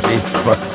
great fun.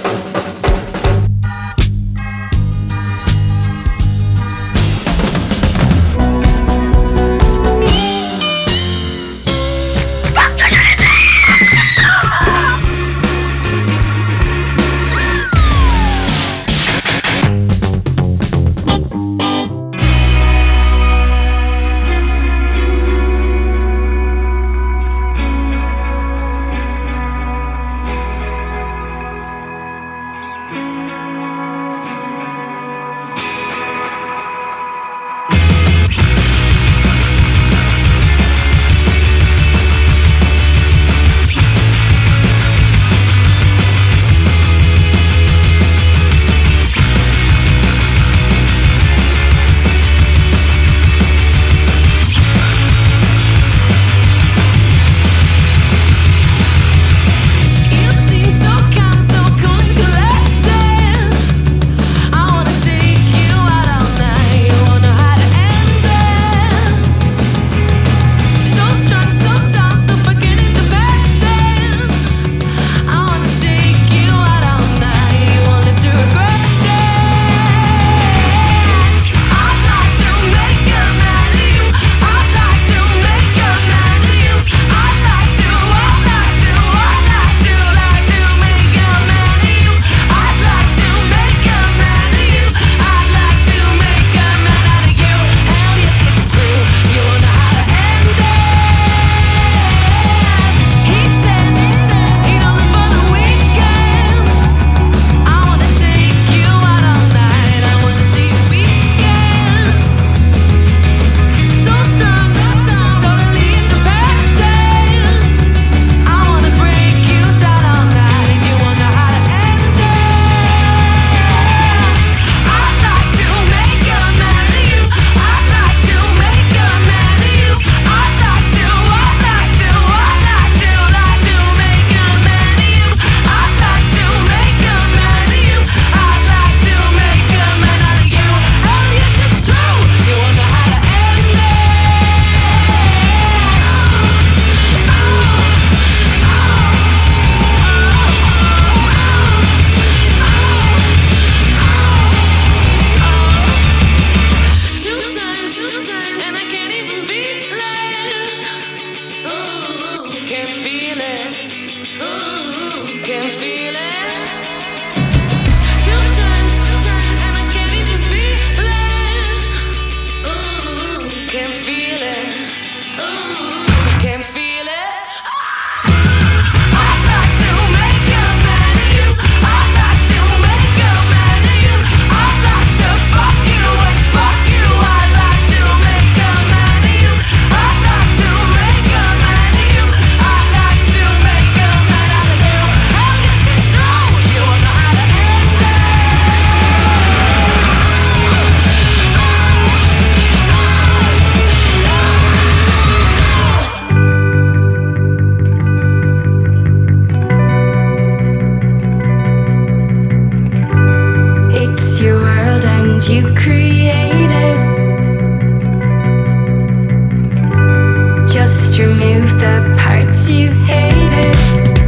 Just remove the parts you hated.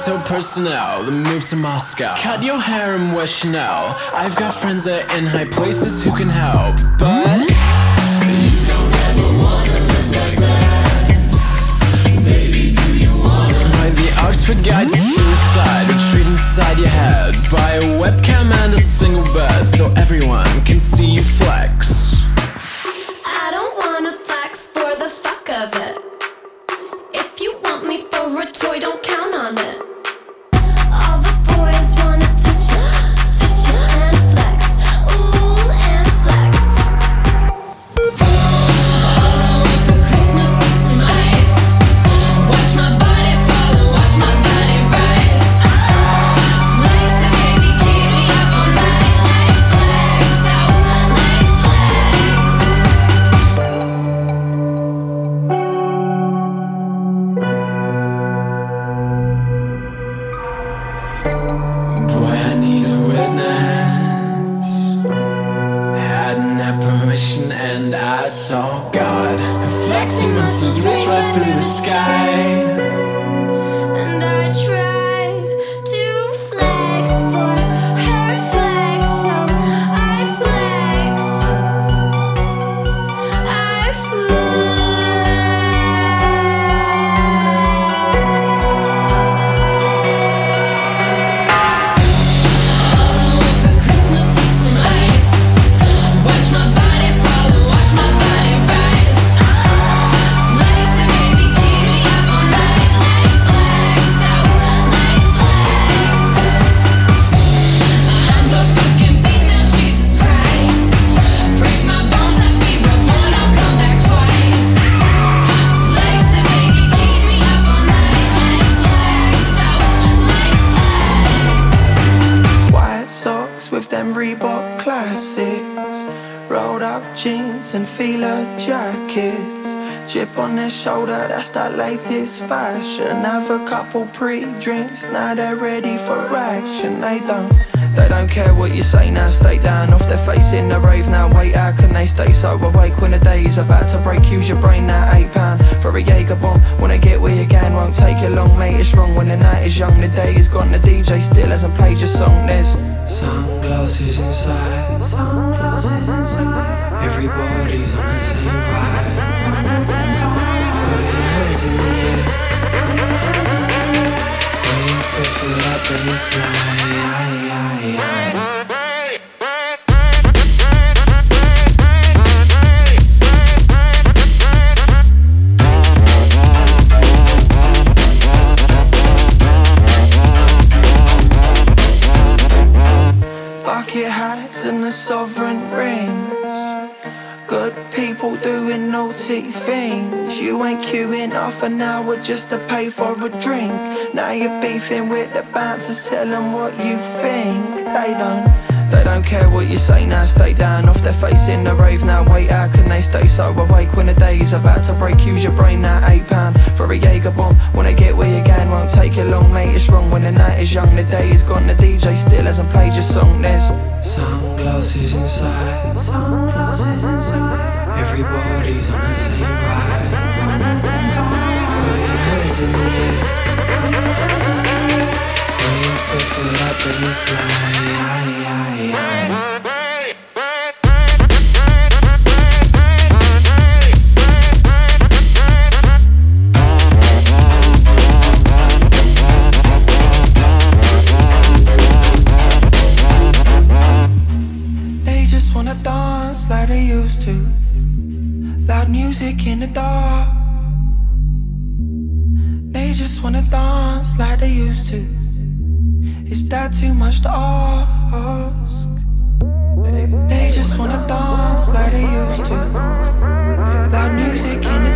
Hotel personnel, then move to Moscow. Cut your hair and wear Chanel. I've got friends that are in high places who can help, but. Them Reebok classics. Rolled up jeans and Fila jackets. Chip on their shoulder, that's that latest fashion. Have a couple pre-drinks, now they're ready for action. They don't, they don't care what you say now. Stay down off their face in the rave now. Wait, how can they stay so awake when the day is about to break? Use your brain now, eight pound for a Jaeger bomb. Wanna get where you can, won't take you long, mate. It's wrong when the night is young, the day is gone. The DJ still hasn't played your song. There's sunglasses inside, sunglasses inside. Everybody's on the same vibe. On the same vibe. Put your hands in the air. Put your hands in the air. Wait to feel that bassline. People doing naughty things. You ain't queuing off an hour just to pay for a drink. Now you're beefing with the bouncers, tell them what you think. They don't, they don't care what you say now. Stay down off their face in the rave now. Wait, how can they stay so awake when the day is about to break? Use your brain now. Eight pound for a Jaeger bomb. Wanna get where you can, won't take you long, mate. It's wrong when the night is young. The day is gone. The DJ still hasn't played your song. There's sunglasses inside, sunglasses. Everybody's on the same vibe. On the same vibe. Put your hands in the air. Put your hands in the air. Wait to feel that bassline. Dance like they used to. Is that too much to ask? They just wanna dance like they used to. Loud music in the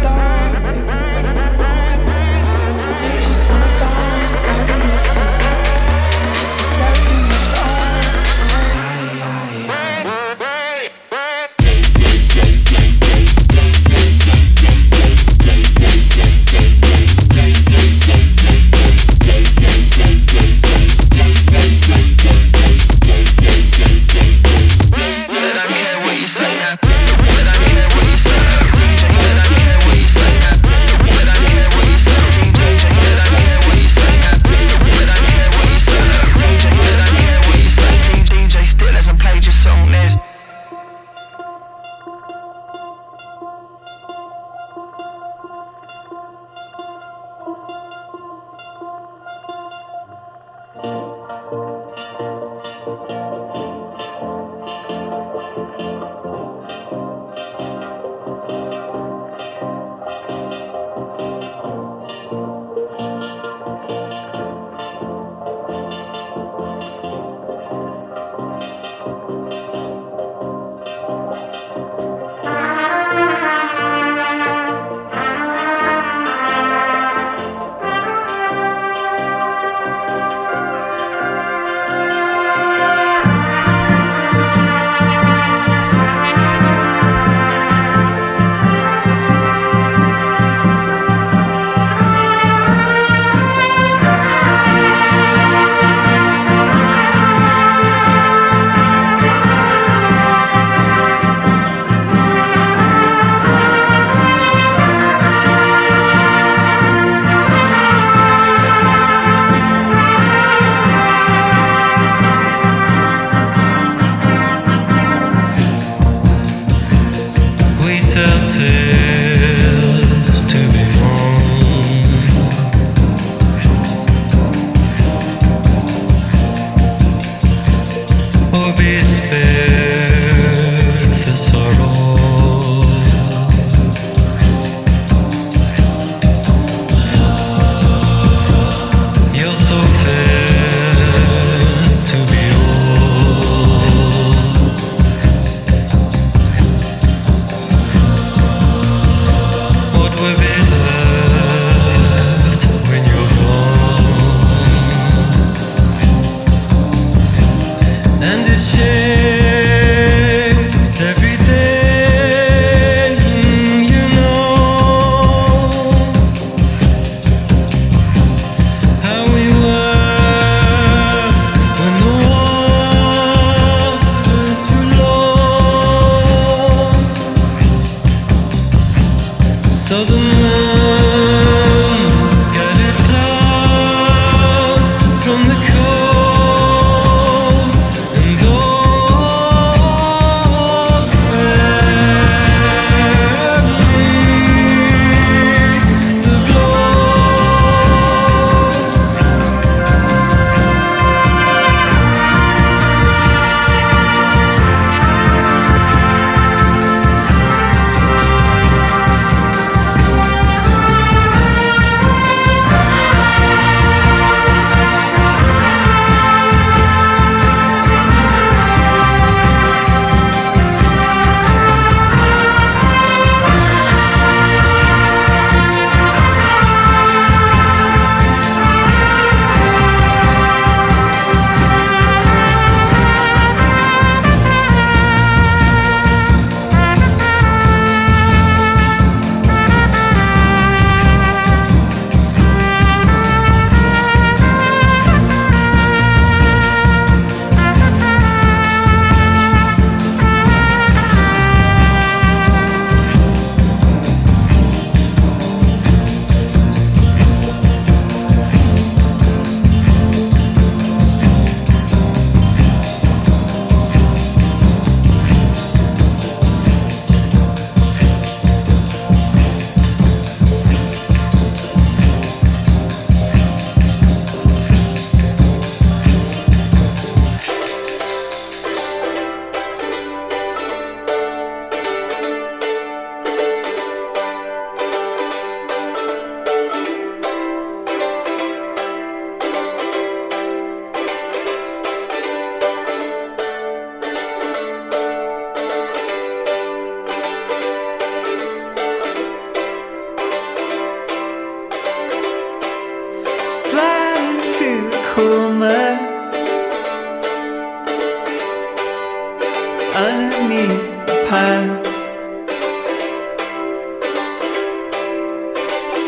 underneath the pines.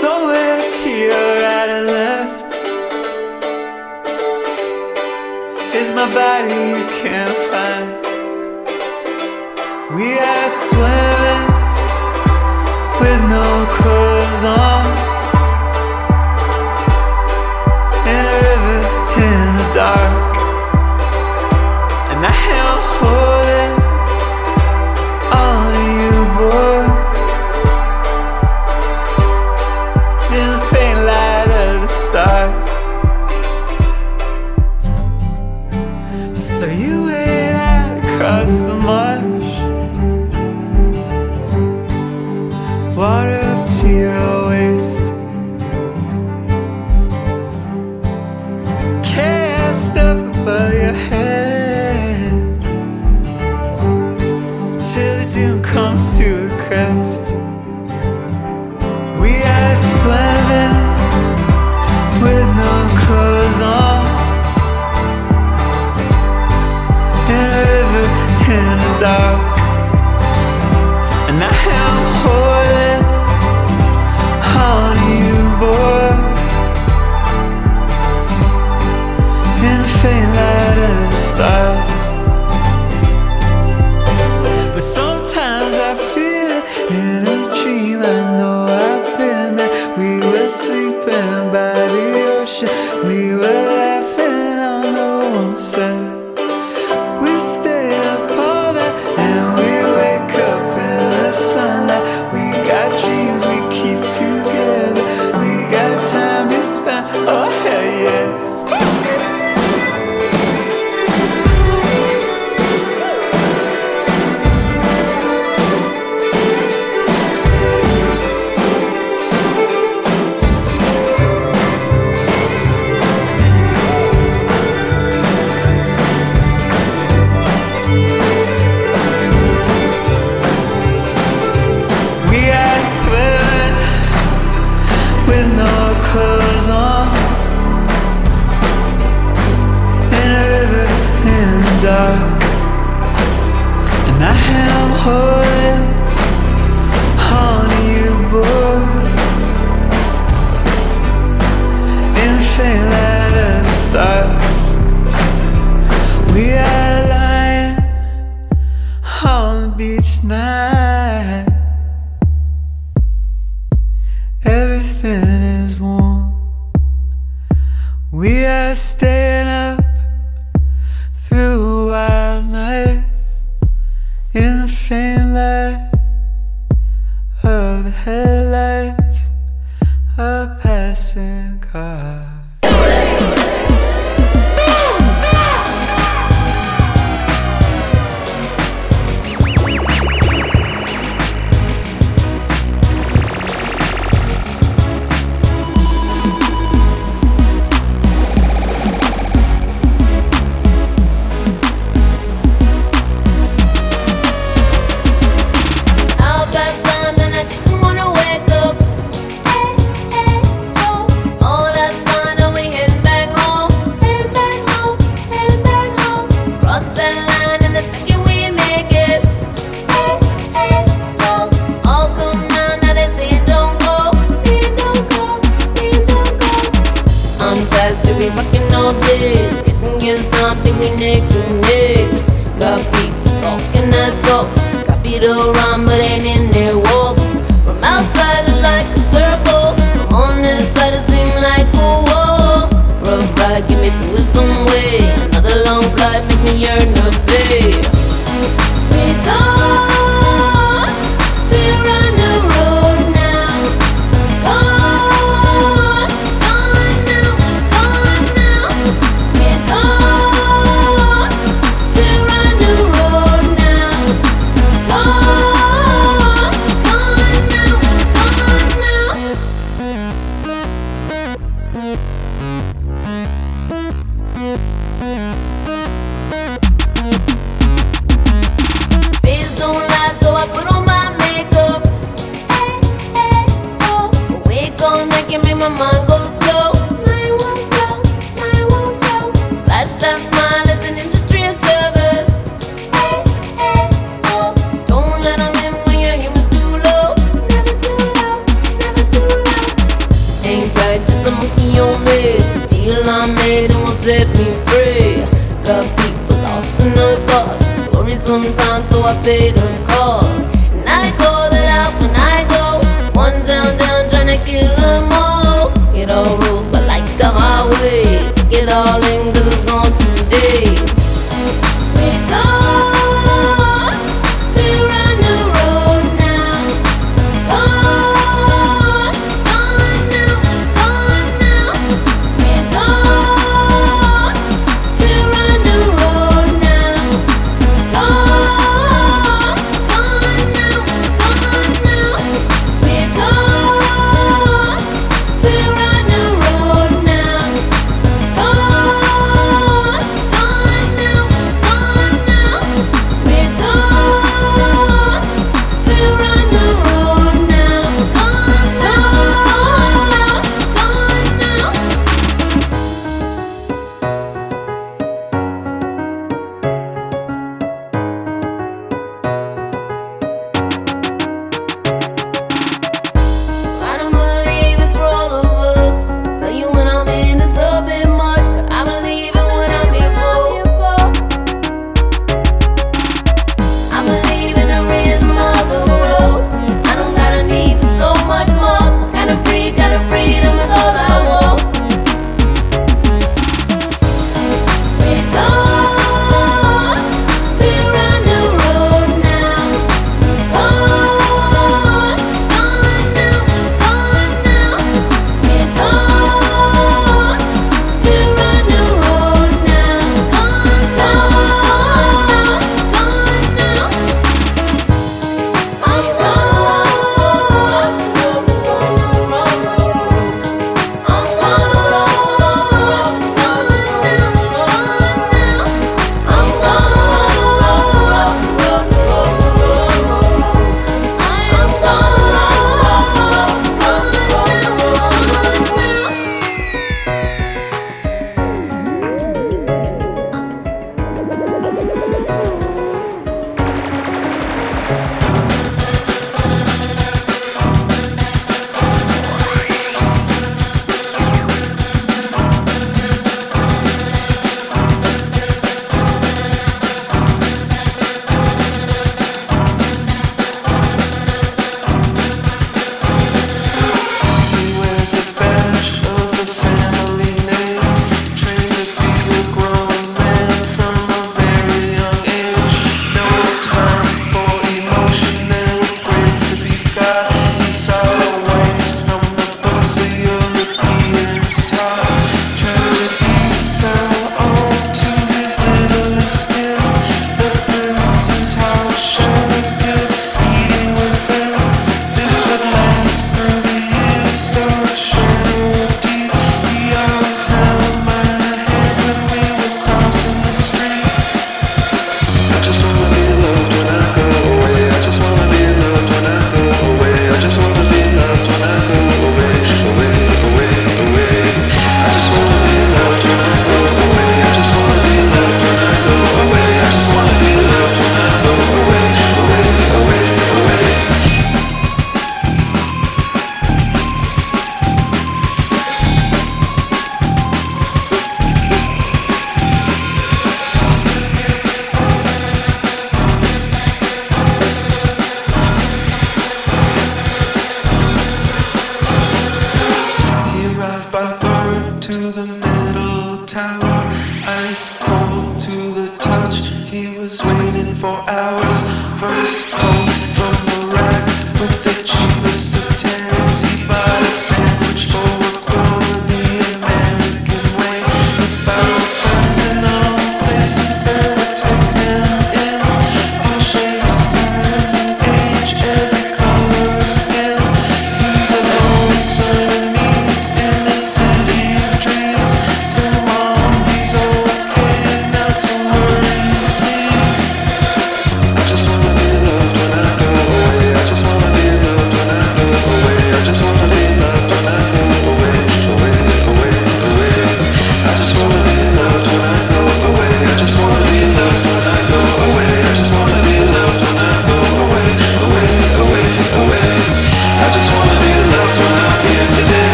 Somewhere to your right and left is my body you can't find. We are swimming with no. Line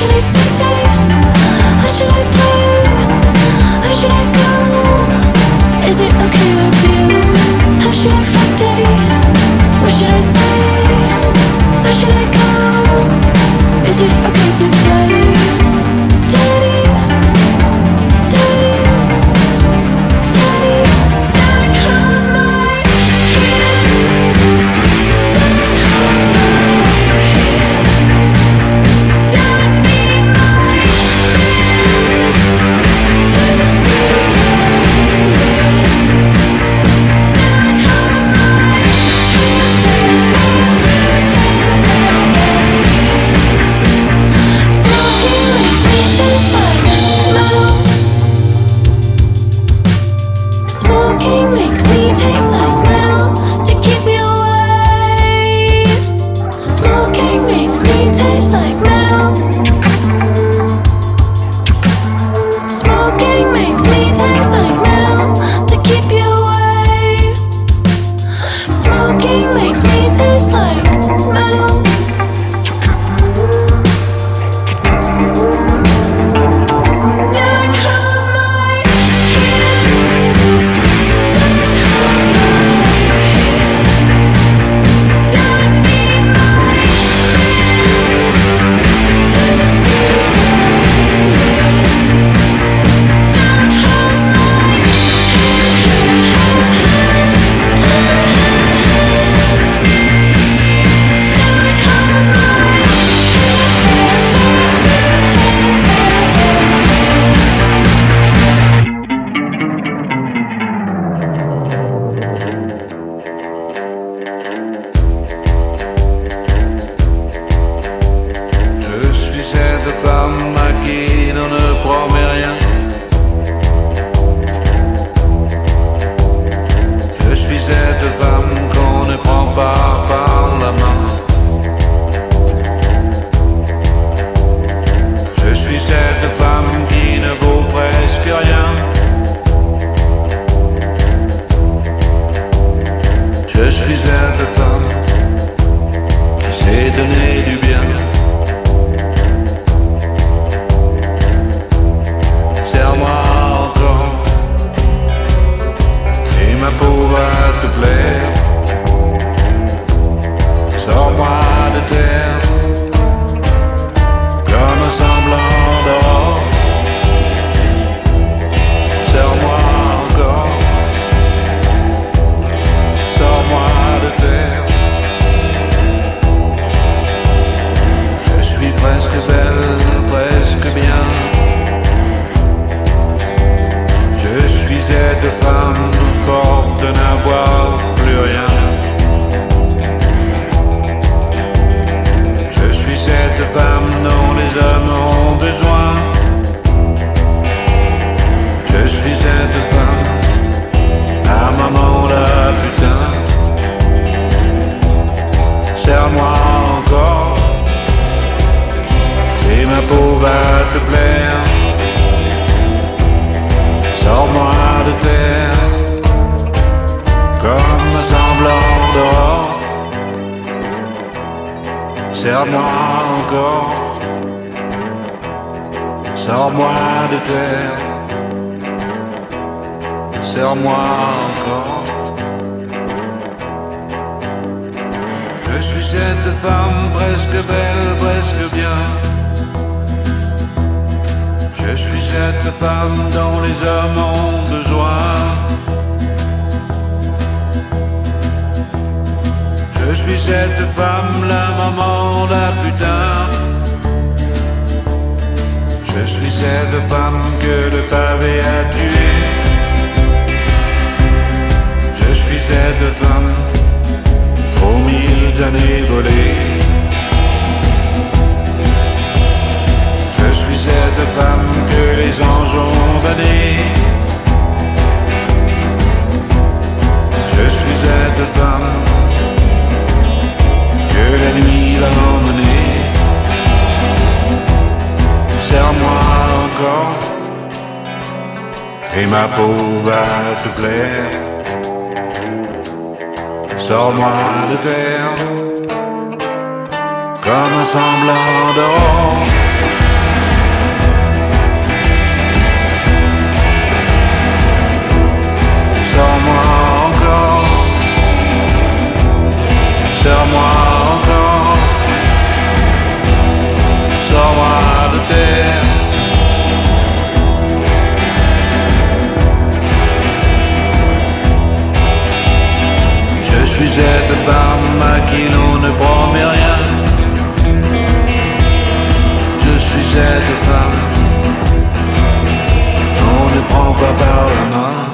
should I say, Daddy? Sors-moi de terre serre-moi encore. Je suis cette femme presque belle, presque bien. Je suis cette femme dont les hommes ont besoin. Je suis cette femme, la maman, la putain. Je suis cette femme que le pavé a tuée. Je suis cette femme, aux mille années volées. Je suis cette femme que les anges ont damnée. Je suis cette femme que la nuit va emmener. Serre-moi encore et ma peau va te plaire. Sors-moi de terre comme un semblant d'or. Sors-moi encore, sors-moi suis cette femme à qui l'on ne promet rien. Je suis cette femme on ne prend pas par la main.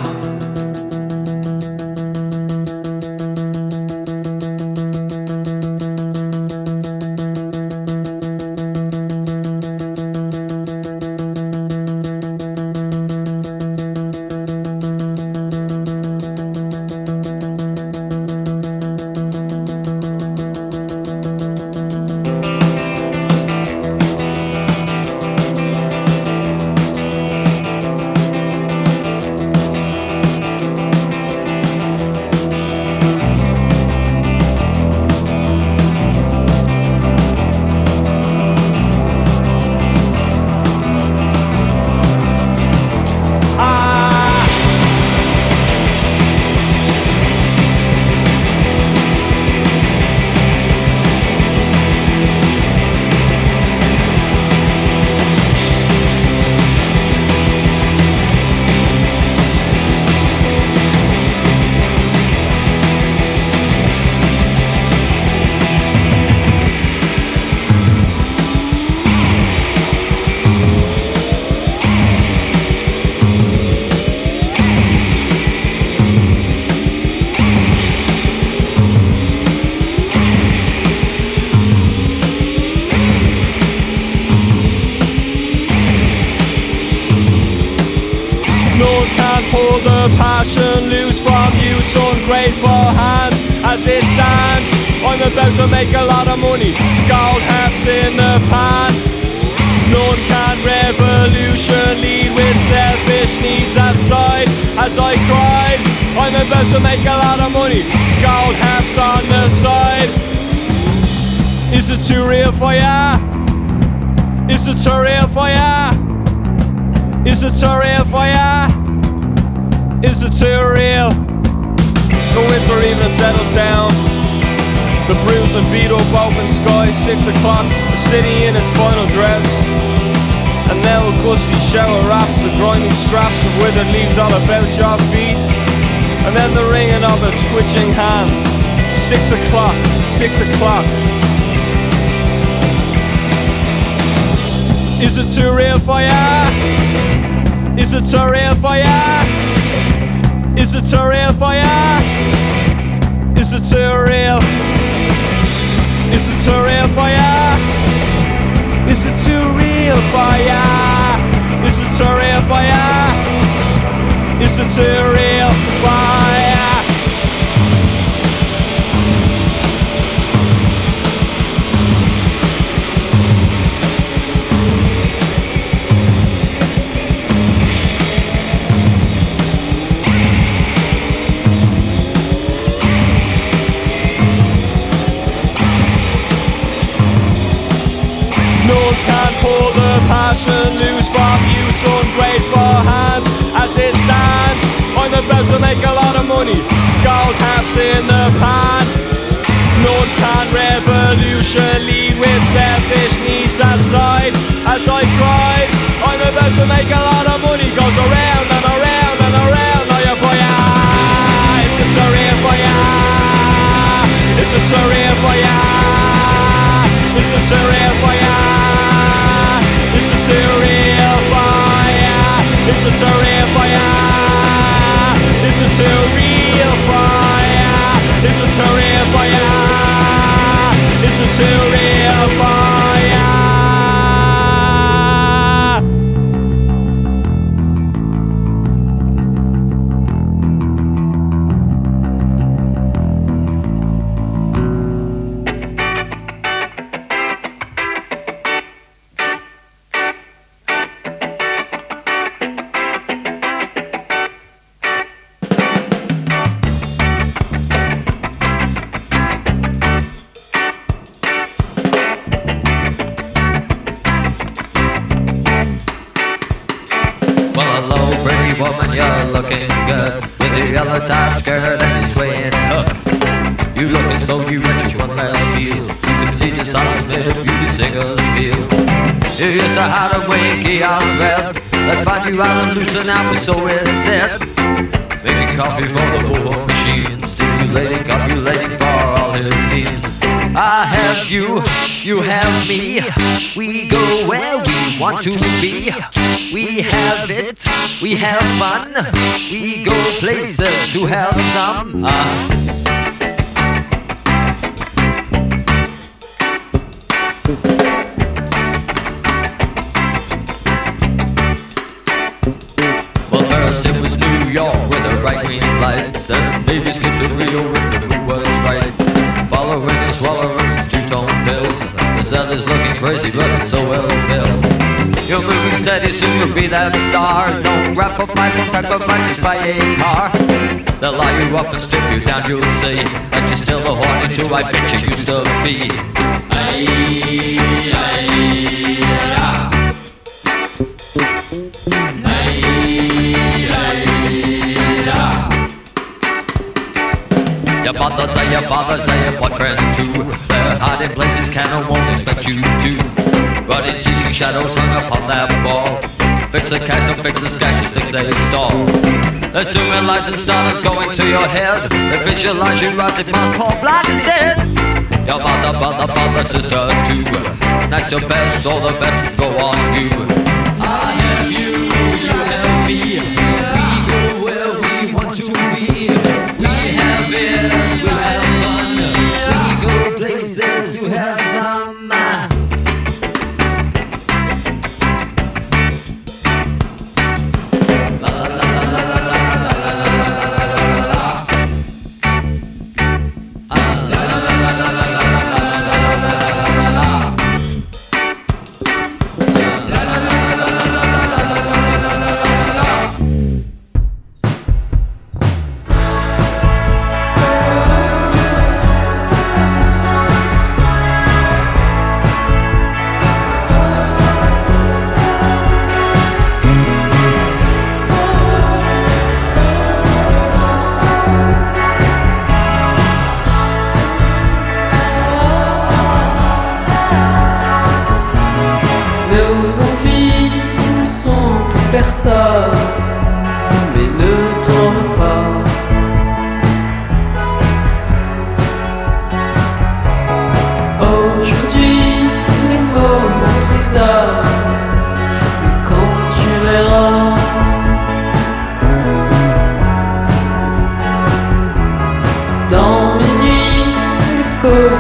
For? Is it too real for ya? Is it too real? The winter evening settles down. The bruised and beat up open sky, six o'clock, the city in its final dress. And now a gusty shower wraps the grimy scraps of withered leaves all about your feet. And then the ringing of a twitching hand. Six o'clock, six o'clock. Is it too real for ya? Is it too real for ya? Is it too real for ya? Is it too real? Is it too real for ya? Is it too real for ya? Is it too real for ya? Is it too real for ya? Passion loose from youth's ungrateful hands as it stands. I'm about to make a lot of money. Gold caps in the pan. None can revolution lead with selfish needs aside. As I cry, I'm about to make a lot of money. Goes around and around and around. Now you for ya. It's a terrain for ya. It's a terrain for ya. It's a Listen to real fire. Listen to real fire. Listen to real fire. Listen to Your mother say your father say your boyfriend too. They're hiding places Canon won't expect you to. Running seeking shadows hung upon that wall. Fix the cash, don't fix the stash, you think they install. Assuming license dollars going to your head. They visualize you rising, mouth Paul blind is dead. Your mother, brother, brother, sister too. Snatch your best, all the best go on you.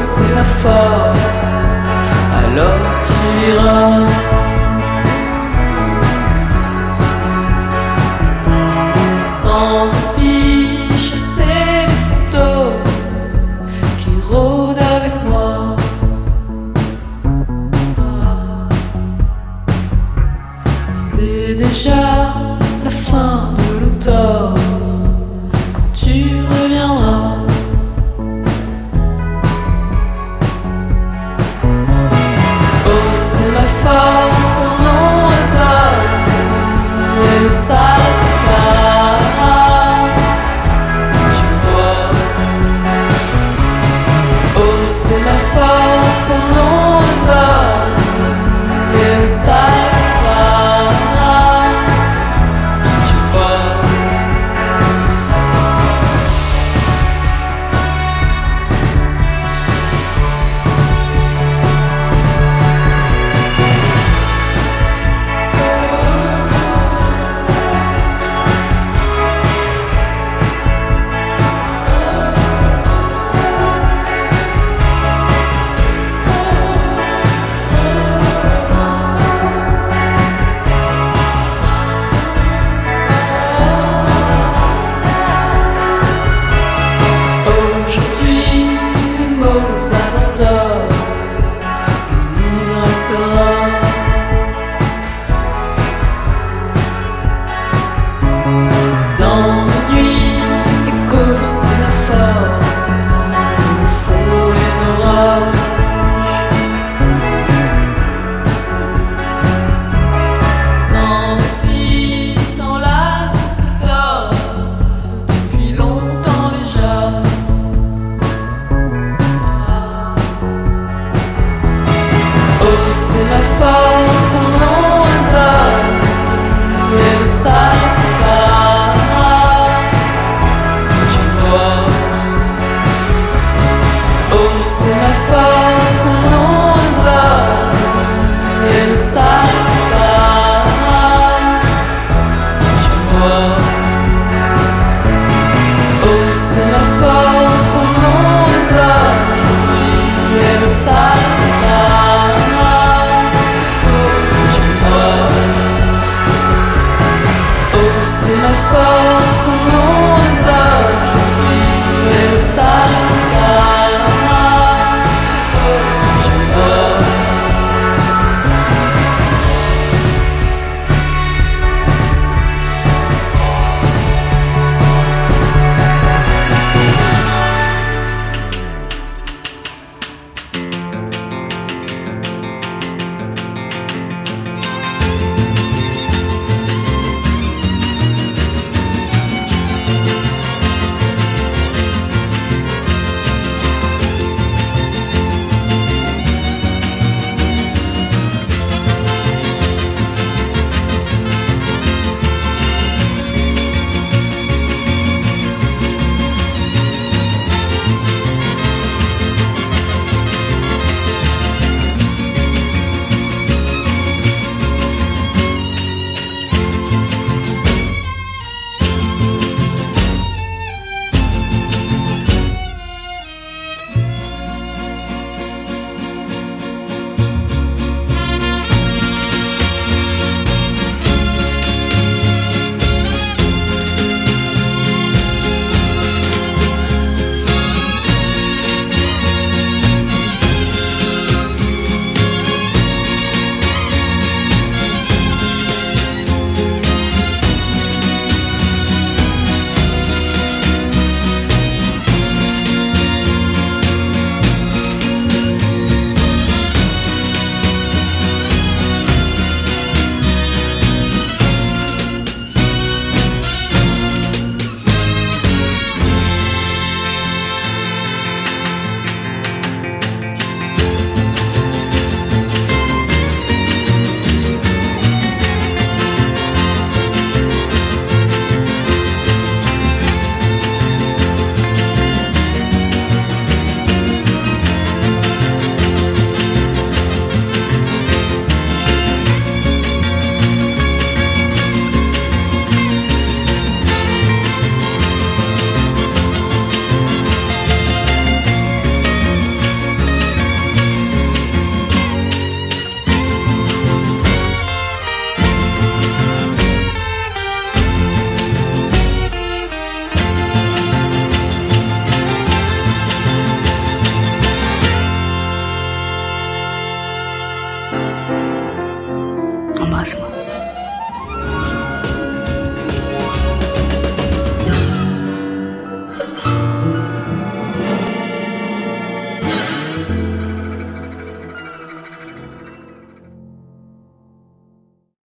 C'est la forme alors tu iras.